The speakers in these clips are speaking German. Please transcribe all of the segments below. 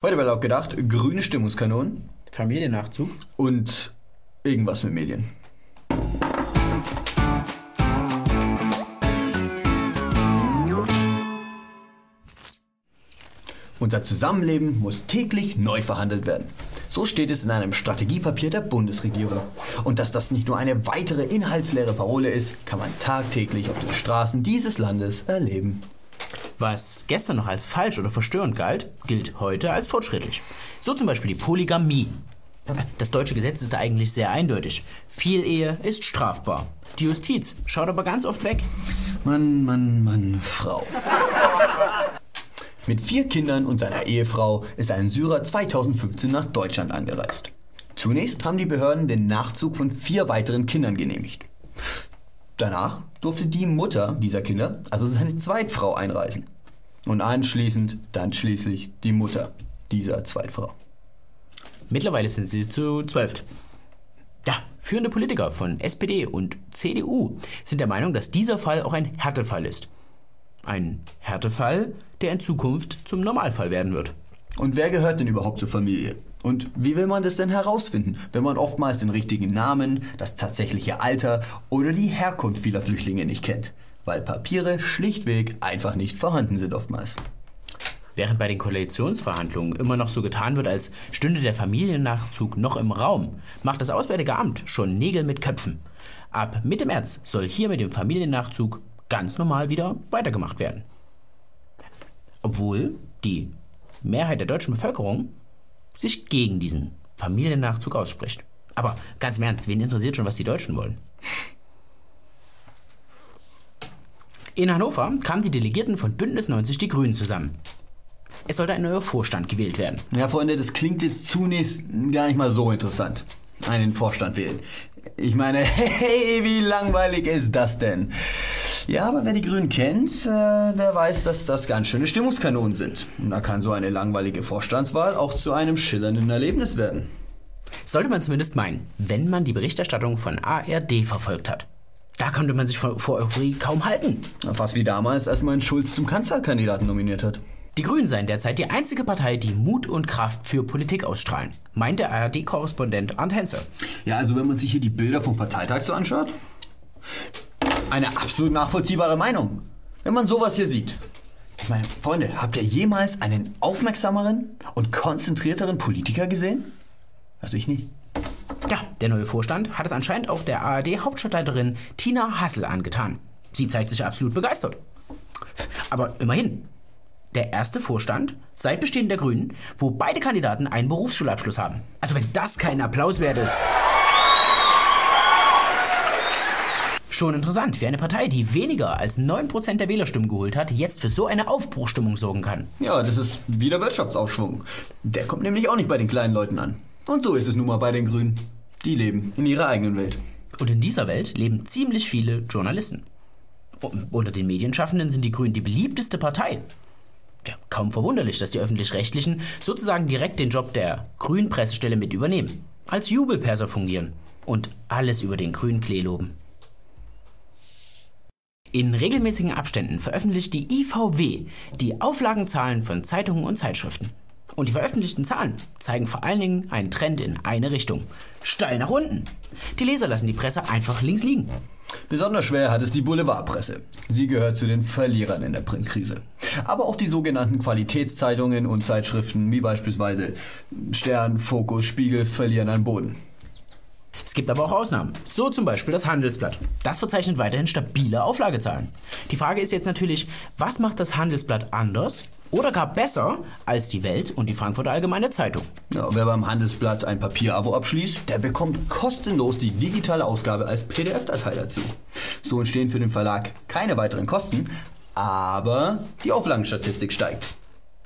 Heute war laut gedacht, grüne Stimmungskanonen Familiennachzug? und irgendwas mit Medien. Unser Zusammenleben muss täglich neu verhandelt werden. So steht es in einem Strategiepapier der Bundesregierung. Und dass das nicht nur eine weitere inhaltsleere Parole ist, kann man tagtäglich auf den Straßen dieses Landes erleben. Was gestern noch als falsch oder verstörend galt, gilt heute als fortschrittlich. So zum Beispiel die Polygamie. Das deutsche Gesetz ist da eigentlich sehr eindeutig. Vielehe ist strafbar. Die Justiz schaut aber ganz oft weg. Mann, Mann, Mann, Frau. Mit vier Kindern und seiner Ehefrau ist ein Syrer 2015 nach Deutschland angereist. Zunächst haben die Behörden den Nachzug von vier weiteren Kindern genehmigt. Danach durfte die Mutter dieser Kinder, also seine Zweitfrau, einreisen. Und anschließend dann schließlich die Mutter dieser Zweitfrau. Mittlerweile sind sie zu zwölf. Ja, führende Politiker von SPD und CDU sind der Meinung, dass dieser Fall auch ein Härtefall ist. Ein Härtefall, der in Zukunft zum Normalfall werden wird. Und wer gehört denn überhaupt zur Familie? Und wie will man das denn herausfinden, wenn man oftmals den richtigen Namen, das tatsächliche Alter oder die Herkunft vieler Flüchtlinge nicht kennt? Weil Papiere schlichtweg einfach nicht vorhanden sind oftmals. Während bei den Koalitionsverhandlungen immer noch so getan wird, als stünde der Familiennachzug noch im Raum, macht das Auswärtige Amt schon Nägel mit Köpfen. Ab Mitte März soll hier mit dem Familiennachzug ganz normal wieder weitergemacht werden. Obwohl die Mehrheit der deutschen Bevölkerung sich gegen diesen Familiennachzug ausspricht. Aber ganz im Ernst, wen interessiert schon, was die Deutschen wollen? In Hannover kamen die Delegierten von Bündnis 90 Die Grünen zusammen. Es sollte ein neuer Vorstand gewählt werden. Ja, Freunde, das klingt jetzt zunächst gar nicht mal so interessant. Einen Vorstand wählen. Ich meine, hey, wie langweilig ist das denn? Ja, aber wer die Grünen kennt, äh, der weiß, dass das ganz schöne Stimmungskanonen sind. Und da kann so eine langweilige Vorstandswahl auch zu einem schillernden Erlebnis werden. Sollte man zumindest meinen, wenn man die Berichterstattung von ARD verfolgt hat. Da konnte man sich vor, vor Euphorie kaum halten. Fast wie damals, als man Schulz zum Kanzlerkandidaten nominiert hat. Die Grünen seien derzeit die einzige Partei, die Mut und Kraft für Politik ausstrahlen, meint der ARD-Korrespondent Arndt Henze. Ja, also wenn man sich hier die Bilder vom Parteitag so anschaut, eine absolut nachvollziehbare Meinung. Wenn man sowas hier sieht. Ich meine, Freunde, habt ihr jemals einen aufmerksameren und konzentrierteren Politiker gesehen? Also ich nicht. Ja, der neue Vorstand hat es anscheinend auch der ARD-Hauptstadtleiterin Tina Hassel angetan. Sie zeigt sich absolut begeistert. Aber immerhin, der erste Vorstand seit Bestehen der Grünen, wo beide Kandidaten einen Berufsschulabschluss haben. Also wenn das kein Applaus wert ist. Schon interessant, wie eine Partei, die weniger als 9% der Wählerstimmen geholt hat, jetzt für so eine Aufbruchstimmung sorgen kann. Ja, das ist wieder Wirtschaftsaufschwung. Der kommt nämlich auch nicht bei den kleinen Leuten an. Und so ist es nun mal bei den Grünen. Die leben in ihrer eigenen Welt. Und in dieser Welt leben ziemlich viele Journalisten. Unter den Medienschaffenden sind die Grünen die beliebteste Partei. Ja, kaum verwunderlich, dass die Öffentlich-Rechtlichen sozusagen direkt den Job der grünen Pressestelle mit übernehmen. Als Jubelperser fungieren und alles über den grünen Klee loben. In regelmäßigen Abständen veröffentlicht die IVW die Auflagenzahlen von Zeitungen und Zeitschriften. Und die veröffentlichten Zahlen zeigen vor allen Dingen einen Trend in eine Richtung. Steil nach unten. Die Leser lassen die Presse einfach links liegen. Besonders schwer hat es die Boulevardpresse. Sie gehört zu den Verlierern in der Printkrise. Aber auch die sogenannten Qualitätszeitungen und Zeitschriften wie beispielsweise Stern, Fokus, Spiegel verlieren an Boden. Es gibt aber auch Ausnahmen. So zum Beispiel das Handelsblatt. Das verzeichnet weiterhin stabile Auflagezahlen. Die Frage ist jetzt natürlich, was macht das Handelsblatt anders oder gar besser als die Welt und die Frankfurter Allgemeine Zeitung? Ja, wer beim Handelsblatt ein Papierabo abschließt, der bekommt kostenlos die digitale Ausgabe als PDF-Datei dazu. So entstehen für den Verlag keine weiteren Kosten, aber die Auflagenstatistik steigt.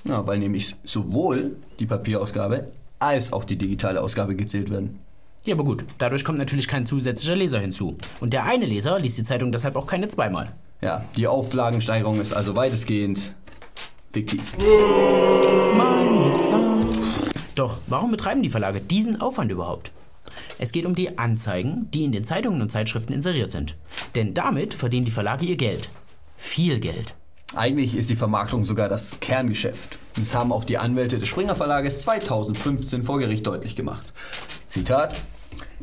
Ja, weil nämlich sowohl die Papierausgabe als auch die digitale Ausgabe gezählt werden. Ja, aber gut, dadurch kommt natürlich kein zusätzlicher Leser hinzu. Und der eine Leser liest die Zeitung deshalb auch keine zweimal. Ja, die Auflagensteigerung ist also weitestgehend fiktiv. Meine Zahl. Doch warum betreiben die Verlage diesen Aufwand überhaupt? Es geht um die Anzeigen, die in den Zeitungen und Zeitschriften inseriert sind. Denn damit verdienen die Verlage ihr Geld. Viel Geld. Eigentlich ist die Vermarktung sogar das Kerngeschäft. Das haben auch die Anwälte des Springer Verlages 2015 vor Gericht deutlich gemacht. Zitat: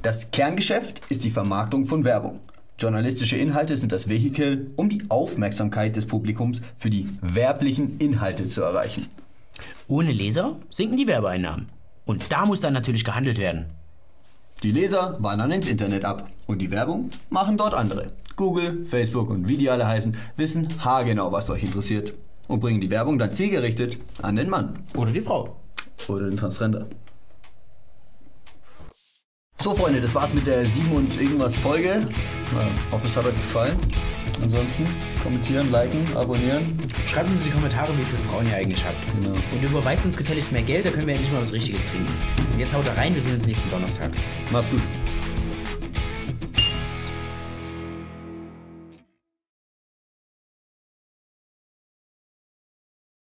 Das Kerngeschäft ist die Vermarktung von Werbung. Journalistische Inhalte sind das Vehikel, um die Aufmerksamkeit des Publikums für die werblichen Inhalte zu erreichen. Ohne Leser sinken die Werbeeinnahmen. Und da muss dann natürlich gehandelt werden. Die Leser wandern ins Internet ab und die Werbung machen dort andere. Google, Facebook und wie die alle heißen, wissen haargenau, was euch interessiert und bringen die Werbung dann zielgerichtet an den Mann Oder die Frau. oder den Transgender. So Freunde, das war's mit der 7 und irgendwas Folge. Ja, hoffe es hat euch gefallen. Ansonsten kommentieren, liken, abonnieren. Schreibt uns in die Kommentare, wie viele Frauen ihr eigentlich habt. Genau. Und überweist uns gefälligst mehr Geld, da können wir endlich mal was Richtiges trinken. Und jetzt haut da rein, wir sehen uns nächsten Donnerstag. Macht's gut.